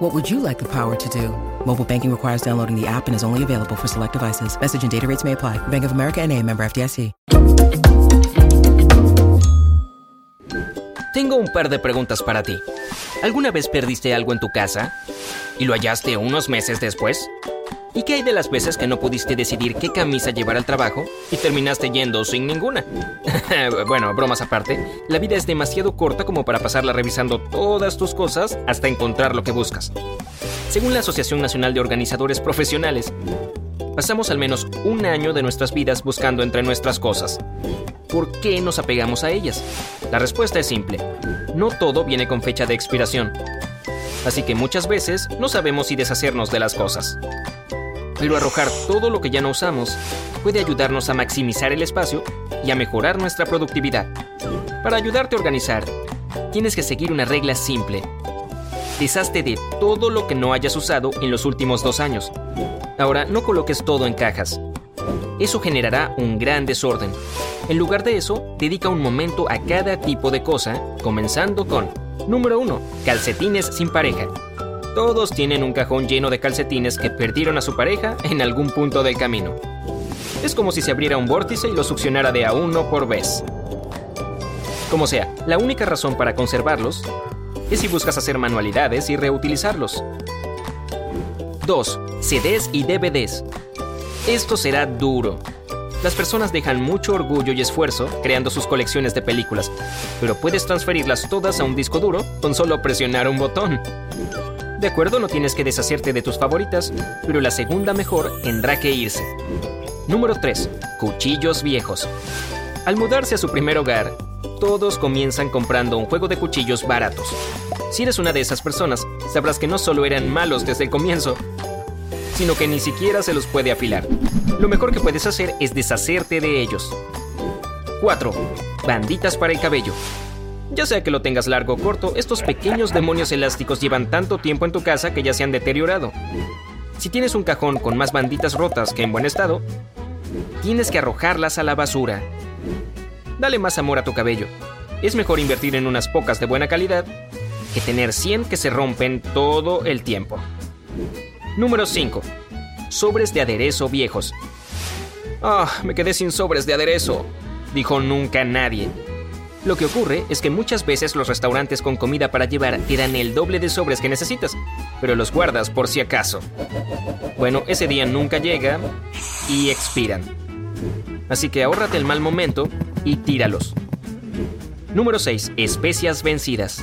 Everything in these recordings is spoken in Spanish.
What would you like the power to do? Mobile banking requires downloading the app and is only available for select devices. Message and data rates may apply. Bank of America and a member FDIC. Tengo un par de preguntas para ti. ¿Alguna vez perdiste algo en tu casa y lo hallaste unos meses después? ¿Y qué hay de las veces que no pudiste decidir qué camisa llevar al trabajo y terminaste yendo sin ninguna? bueno, bromas aparte, la vida es demasiado corta como para pasarla revisando todas tus cosas hasta encontrar lo que buscas. Según la Asociación Nacional de Organizadores Profesionales, pasamos al menos un año de nuestras vidas buscando entre nuestras cosas. ¿Por qué nos apegamos a ellas? La respuesta es simple. No todo viene con fecha de expiración. Así que muchas veces no sabemos si deshacernos de las cosas. Pero arrojar todo lo que ya no usamos puede ayudarnos a maximizar el espacio y a mejorar nuestra productividad. Para ayudarte a organizar, tienes que seguir una regla simple. Deshazte de todo lo que no hayas usado en los últimos dos años. Ahora, no coloques todo en cajas. Eso generará un gran desorden. En lugar de eso, dedica un momento a cada tipo de cosa, comenzando con Número 1. Calcetines sin pareja. Todos tienen un cajón lleno de calcetines que perdieron a su pareja en algún punto del camino. Es como si se abriera un vórtice y lo succionara de a uno por vez. Como sea, la única razón para conservarlos es si buscas hacer manualidades y reutilizarlos. 2. CDs y DVDs. Esto será duro. Las personas dejan mucho orgullo y esfuerzo creando sus colecciones de películas, pero puedes transferirlas todas a un disco duro con solo presionar un botón. De acuerdo, no tienes que deshacerte de tus favoritas, pero la segunda mejor tendrá que irse. Número 3. Cuchillos viejos. Al mudarse a su primer hogar, todos comienzan comprando un juego de cuchillos baratos. Si eres una de esas personas, sabrás que no solo eran malos desde el comienzo, sino que ni siquiera se los puede afilar. Lo mejor que puedes hacer es deshacerte de ellos. 4. Banditas para el cabello. Ya sea que lo tengas largo o corto, estos pequeños demonios elásticos llevan tanto tiempo en tu casa que ya se han deteriorado. Si tienes un cajón con más banditas rotas que en buen estado, tienes que arrojarlas a la basura. Dale más amor a tu cabello. Es mejor invertir en unas pocas de buena calidad que tener 100 que se rompen todo el tiempo. Número 5. Sobres de aderezo viejos. Ah, me quedé sin sobres de aderezo, dijo nunca nadie. Lo que ocurre es que muchas veces los restaurantes con comida para llevar te dan el doble de sobres que necesitas, pero los guardas por si acaso. Bueno, ese día nunca llega y expiran. Así que ahórrate el mal momento y tíralos. Número 6. Especias vencidas.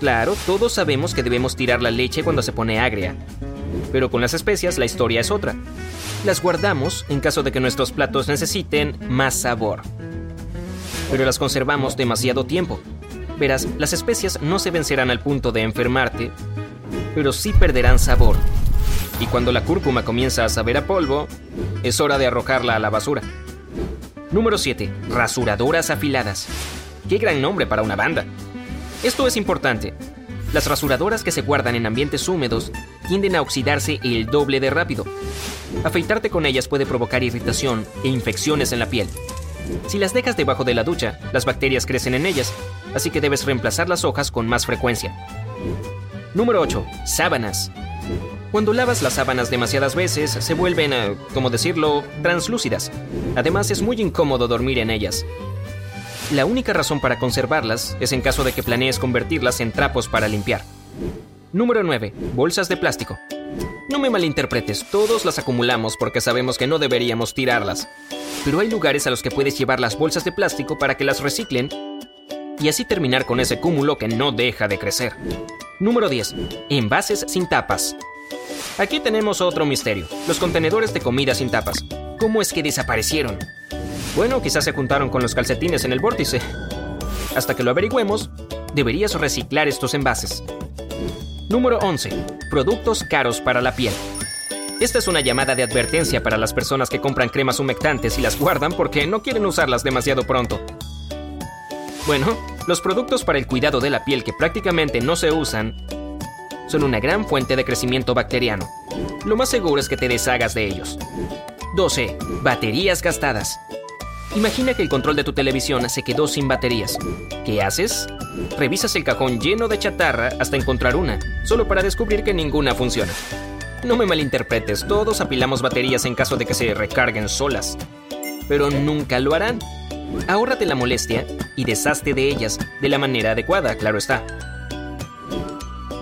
Claro, todos sabemos que debemos tirar la leche cuando se pone agria. Pero con las especias la historia es otra. Las guardamos en caso de que nuestros platos necesiten más sabor. Pero las conservamos demasiado tiempo. Verás, las especias no se vencerán al punto de enfermarte, pero sí perderán sabor. Y cuando la cúrcuma comienza a saber a polvo, es hora de arrojarla a la basura. Número 7. Rasuradoras afiladas. Qué gran nombre para una banda. Esto es importante. Las rasuradoras que se guardan en ambientes húmedos tienden a oxidarse el doble de rápido. Afeitarte con ellas puede provocar irritación e infecciones en la piel. Si las dejas debajo de la ducha, las bacterias crecen en ellas, así que debes reemplazar las hojas con más frecuencia. Número 8. Sábanas. Cuando lavas las sábanas demasiadas veces, se vuelven, eh, como decirlo, translúcidas. Además, es muy incómodo dormir en ellas. La única razón para conservarlas es en caso de que planees convertirlas en trapos para limpiar. Número 9. Bolsas de plástico. No me malinterpretes, todos las acumulamos porque sabemos que no deberíamos tirarlas. Pero hay lugares a los que puedes llevar las bolsas de plástico para que las reciclen y así terminar con ese cúmulo que no deja de crecer. Número 10. Envases sin tapas. Aquí tenemos otro misterio, los contenedores de comida sin tapas. ¿Cómo es que desaparecieron? Bueno, quizás se juntaron con los calcetines en el vórtice. Hasta que lo averigüemos, deberías reciclar estos envases. Número 11. Productos caros para la piel. Esta es una llamada de advertencia para las personas que compran cremas humectantes y las guardan porque no quieren usarlas demasiado pronto. Bueno, los productos para el cuidado de la piel que prácticamente no se usan son una gran fuente de crecimiento bacteriano. Lo más seguro es que te deshagas de ellos. 12. Baterías gastadas. Imagina que el control de tu televisión se quedó sin baterías. ¿Qué haces? Revisas el cajón lleno de chatarra hasta encontrar una, solo para descubrir que ninguna funciona. No me malinterpretes, todos apilamos baterías en caso de que se recarguen solas. Pero nunca lo harán. Ahórrate la molestia y deshazte de ellas de la manera adecuada, claro está.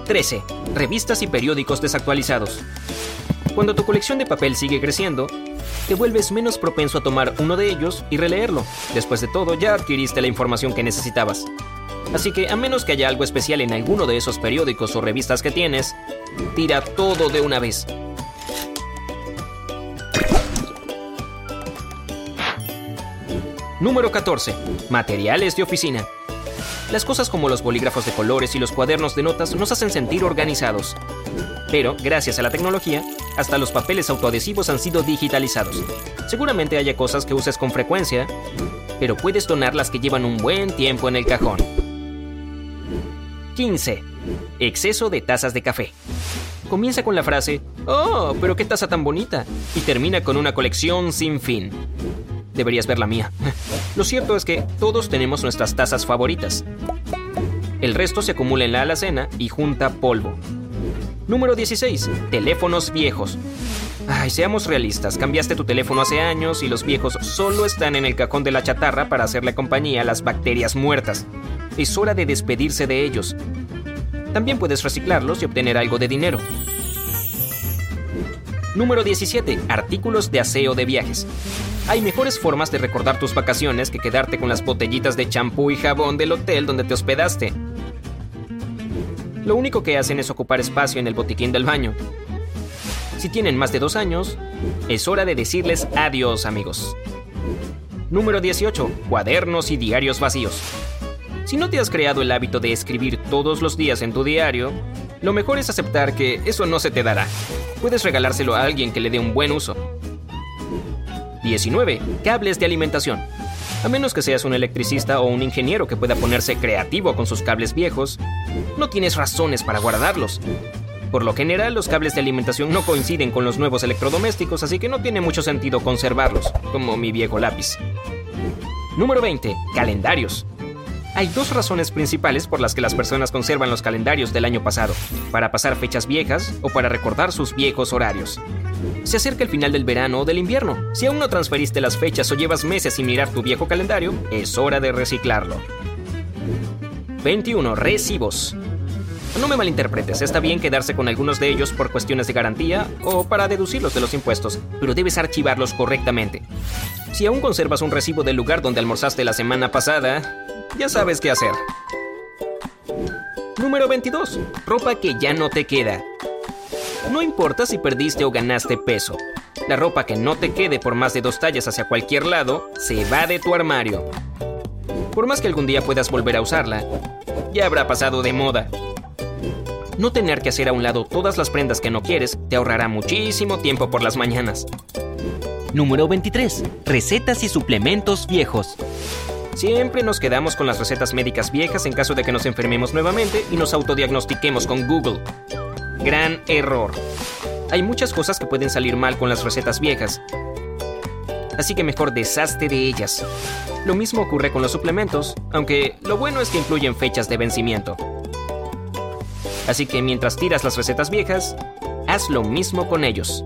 13. Revistas y periódicos desactualizados. Cuando tu colección de papel sigue creciendo, te vuelves menos propenso a tomar uno de ellos y releerlo. Después de todo, ya adquiriste la información que necesitabas. Así que a menos que haya algo especial en alguno de esos periódicos o revistas que tienes, tira todo de una vez. Número 14. Materiales de oficina. Las cosas como los bolígrafos de colores y los cuadernos de notas nos hacen sentir organizados. Pero, gracias a la tecnología, hasta los papeles autoadhesivos han sido digitalizados. Seguramente haya cosas que uses con frecuencia, pero puedes donar las que llevan un buen tiempo en el cajón. 15. Exceso de tazas de café. Comienza con la frase, ¡Oh, pero qué taza tan bonita! y termina con una colección sin fin. Deberías ver la mía. Lo cierto es que todos tenemos nuestras tazas favoritas. El resto se acumula en la alacena y junta polvo. Número 16. Teléfonos viejos. Ay, seamos realistas, cambiaste tu teléfono hace años y los viejos solo están en el cajón de la chatarra para hacerle compañía a las bacterias muertas. Es hora de despedirse de ellos. También puedes reciclarlos y obtener algo de dinero. Número 17. Artículos de aseo de viajes. Hay mejores formas de recordar tus vacaciones que quedarte con las botellitas de champú y jabón del hotel donde te hospedaste. Lo único que hacen es ocupar espacio en el botiquín del baño. Si tienen más de dos años, es hora de decirles adiós, amigos. Número 18. Cuadernos y diarios vacíos. Si no te has creado el hábito de escribir todos los días en tu diario, lo mejor es aceptar que eso no se te dará. Puedes regalárselo a alguien que le dé un buen uso. 19. Cables de alimentación. A menos que seas un electricista o un ingeniero que pueda ponerse creativo con sus cables viejos, no tienes razones para guardarlos. Por lo general, los cables de alimentación no coinciden con los nuevos electrodomésticos, así que no tiene mucho sentido conservarlos, como mi viejo lápiz. Número 20. Calendarios. Hay dos razones principales por las que las personas conservan los calendarios del año pasado, para pasar fechas viejas o para recordar sus viejos horarios. Se acerca el final del verano o del invierno. Si aún no transferiste las fechas o llevas meses sin mirar tu viejo calendario, es hora de reciclarlo. 21. Recibos. No me malinterpretes, está bien quedarse con algunos de ellos por cuestiones de garantía o para deducirlos de los impuestos, pero debes archivarlos correctamente. Si aún conservas un recibo del lugar donde almorzaste la semana pasada, ya sabes qué hacer. Número 22. Ropa que ya no te queda. No importa si perdiste o ganaste peso. La ropa que no te quede por más de dos tallas hacia cualquier lado se va de tu armario. Por más que algún día puedas volver a usarla, ya habrá pasado de moda. No tener que hacer a un lado todas las prendas que no quieres te ahorrará muchísimo tiempo por las mañanas. Número 23. Recetas y suplementos viejos. Siempre nos quedamos con las recetas médicas viejas en caso de que nos enfermemos nuevamente y nos autodiagnostiquemos con Google. Gran error. Hay muchas cosas que pueden salir mal con las recetas viejas. Así que mejor deshazte de ellas. Lo mismo ocurre con los suplementos, aunque lo bueno es que incluyen fechas de vencimiento. Así que mientras tiras las recetas viejas, haz lo mismo con ellos.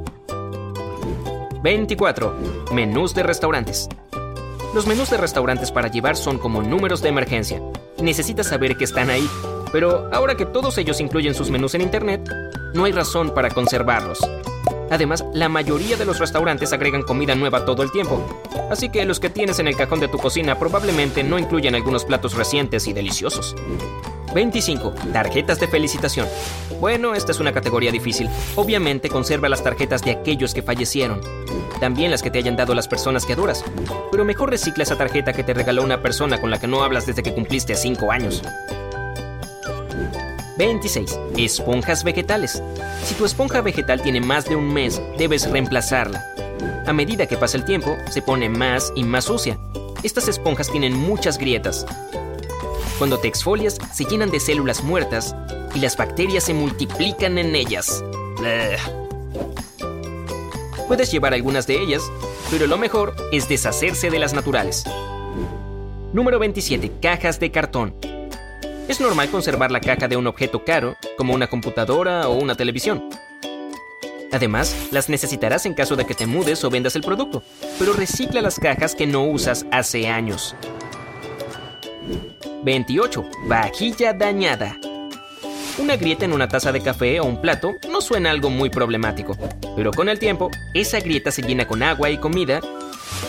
24. Menús de restaurantes. Los menús de restaurantes para llevar son como números de emergencia. Necesitas saber que están ahí. Pero ahora que todos ellos incluyen sus menús en Internet, no hay razón para conservarlos. Además, la mayoría de los restaurantes agregan comida nueva todo el tiempo, así que los que tienes en el cajón de tu cocina probablemente no incluyen algunos platos recientes y deliciosos. 25. Tarjetas de felicitación. Bueno, esta es una categoría difícil. Obviamente conserva las tarjetas de aquellos que fallecieron. También las que te hayan dado las personas que adoras. Pero mejor recicla esa tarjeta que te regaló una persona con la que no hablas desde que cumpliste 5 años. 26. Esponjas vegetales. Si tu esponja vegetal tiene más de un mes, debes reemplazarla. A medida que pasa el tiempo, se pone más y más sucia. Estas esponjas tienen muchas grietas. Cuando te exfolias, se llenan de células muertas y las bacterias se multiplican en ellas. Puedes llevar algunas de ellas, pero lo mejor es deshacerse de las naturales. Número 27. Cajas de cartón. Es normal conservar la caja de un objeto caro, como una computadora o una televisión. Además, las necesitarás en caso de que te mudes o vendas el producto, pero recicla las cajas que no usas hace años. 28. Vajilla dañada. Una grieta en una taza de café o un plato no suena algo muy problemático, pero con el tiempo, esa grieta se llena con agua y comida,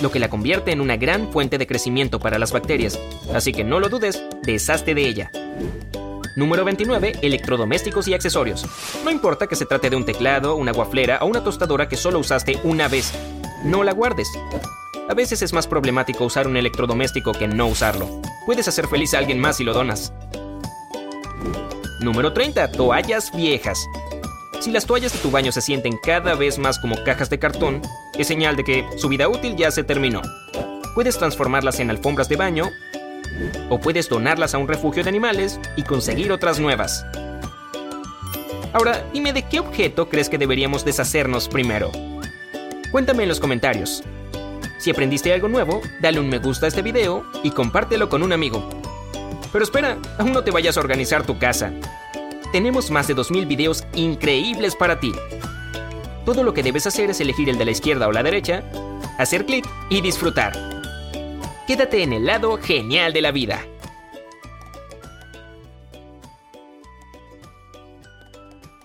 lo que la convierte en una gran fuente de crecimiento para las bacterias, así que no lo dudes, deshazte de ella. Número 29. Electrodomésticos y accesorios. No importa que se trate de un teclado, una guaflera o una tostadora que solo usaste una vez. No la guardes. A veces es más problemático usar un electrodoméstico que no usarlo. Puedes hacer feliz a alguien más si lo donas. Número 30. Toallas viejas. Si las toallas de tu baño se sienten cada vez más como cajas de cartón, es señal de que su vida útil ya se terminó. Puedes transformarlas en alfombras de baño o puedes donarlas a un refugio de animales y conseguir otras nuevas. Ahora, dime de qué objeto crees que deberíamos deshacernos primero. Cuéntame en los comentarios. Si aprendiste algo nuevo, dale un me gusta a este video y compártelo con un amigo. Pero espera, aún no te vayas a organizar tu casa. Tenemos más de 2.000 videos increíbles para ti. Todo lo que debes hacer es elegir el de la izquierda o la derecha, hacer clic y disfrutar. Quédate en el lado genial de la vida.